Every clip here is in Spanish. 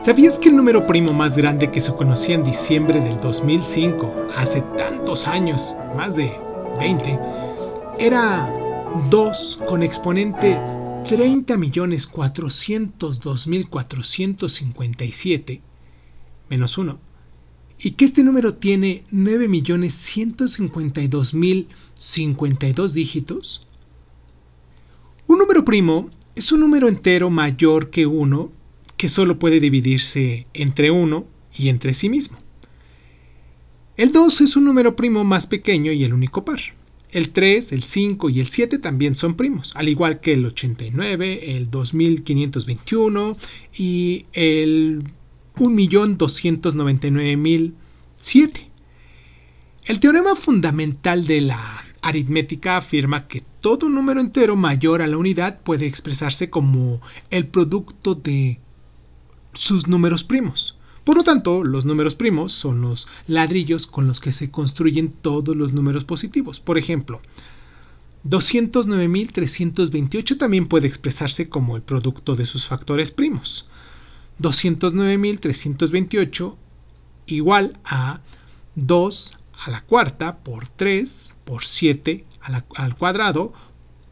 ¿Sabías que el número primo más grande que se conocía en diciembre del 2005, hace tantos años, más de 20, era 2 con exponente 30.402.457 menos 1 y que este número tiene 9.152.052 dígitos? Un número primo es un número entero mayor que 1 que solo puede dividirse entre 1 y entre sí mismo. El 2 es un número primo más pequeño y el único par. El 3, el 5 y el 7 también son primos, al igual que el 89, el 2521 y el 1.299.007. El teorema fundamental de la aritmética afirma que todo número entero mayor a la unidad puede expresarse como el producto de sus números primos. Por lo tanto, los números primos son los ladrillos con los que se construyen todos los números positivos. Por ejemplo, 209.328 también puede expresarse como el producto de sus factores primos. 209.328 igual a 2 a la cuarta por 3 por 7 al cuadrado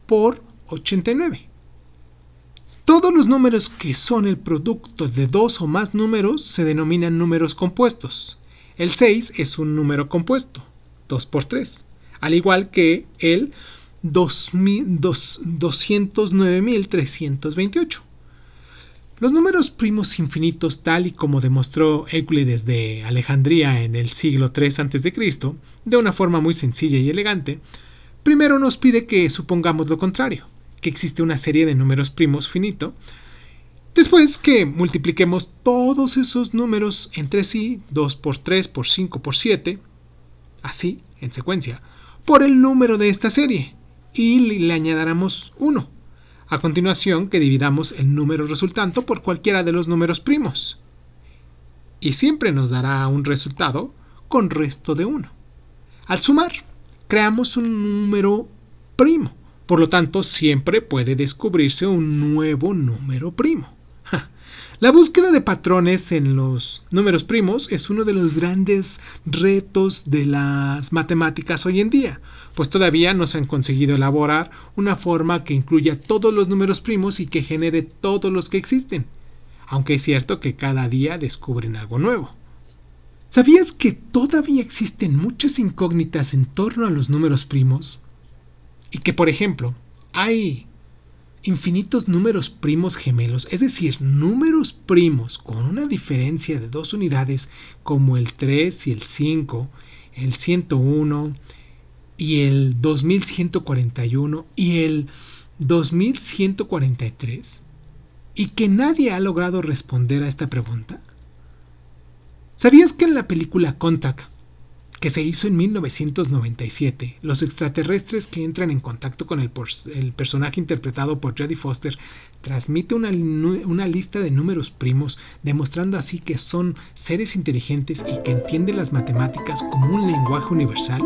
por 89. Todos los números que son el producto de dos o más números se denominan números compuestos. El 6 es un número compuesto, 2 por 3, al igual que el 209.328. Los números primos infinitos, tal y como demostró Euclides de Alejandría en el siglo III a.C., de una forma muy sencilla y elegante, primero nos pide que supongamos lo contrario que existe una serie de números primos finito. Después que multipliquemos todos esos números entre sí, 2 por 3 por 5 por 7, así, en secuencia, por el número de esta serie, y le añadiremos 1. A continuación, que dividamos el número resultante por cualquiera de los números primos. Y siempre nos dará un resultado con resto de 1. Al sumar, creamos un número primo. Por lo tanto, siempre puede descubrirse un nuevo número primo. La búsqueda de patrones en los números primos es uno de los grandes retos de las matemáticas hoy en día, pues todavía no se han conseguido elaborar una forma que incluya todos los números primos y que genere todos los que existen, aunque es cierto que cada día descubren algo nuevo. ¿Sabías que todavía existen muchas incógnitas en torno a los números primos? Y que, por ejemplo, hay infinitos números primos gemelos, es decir, números primos con una diferencia de dos unidades como el 3 y el 5, el 101 y el 2141 y el 2143, y que nadie ha logrado responder a esta pregunta. ¿Sabías que en la película Contact que se hizo en 1997, los extraterrestres que entran en contacto con el, personaje interpretado por Jodie Foster transmite una, lista de números primos, demostrando así que son seres inteligentes y que entienden las matemáticas como un lenguaje universal?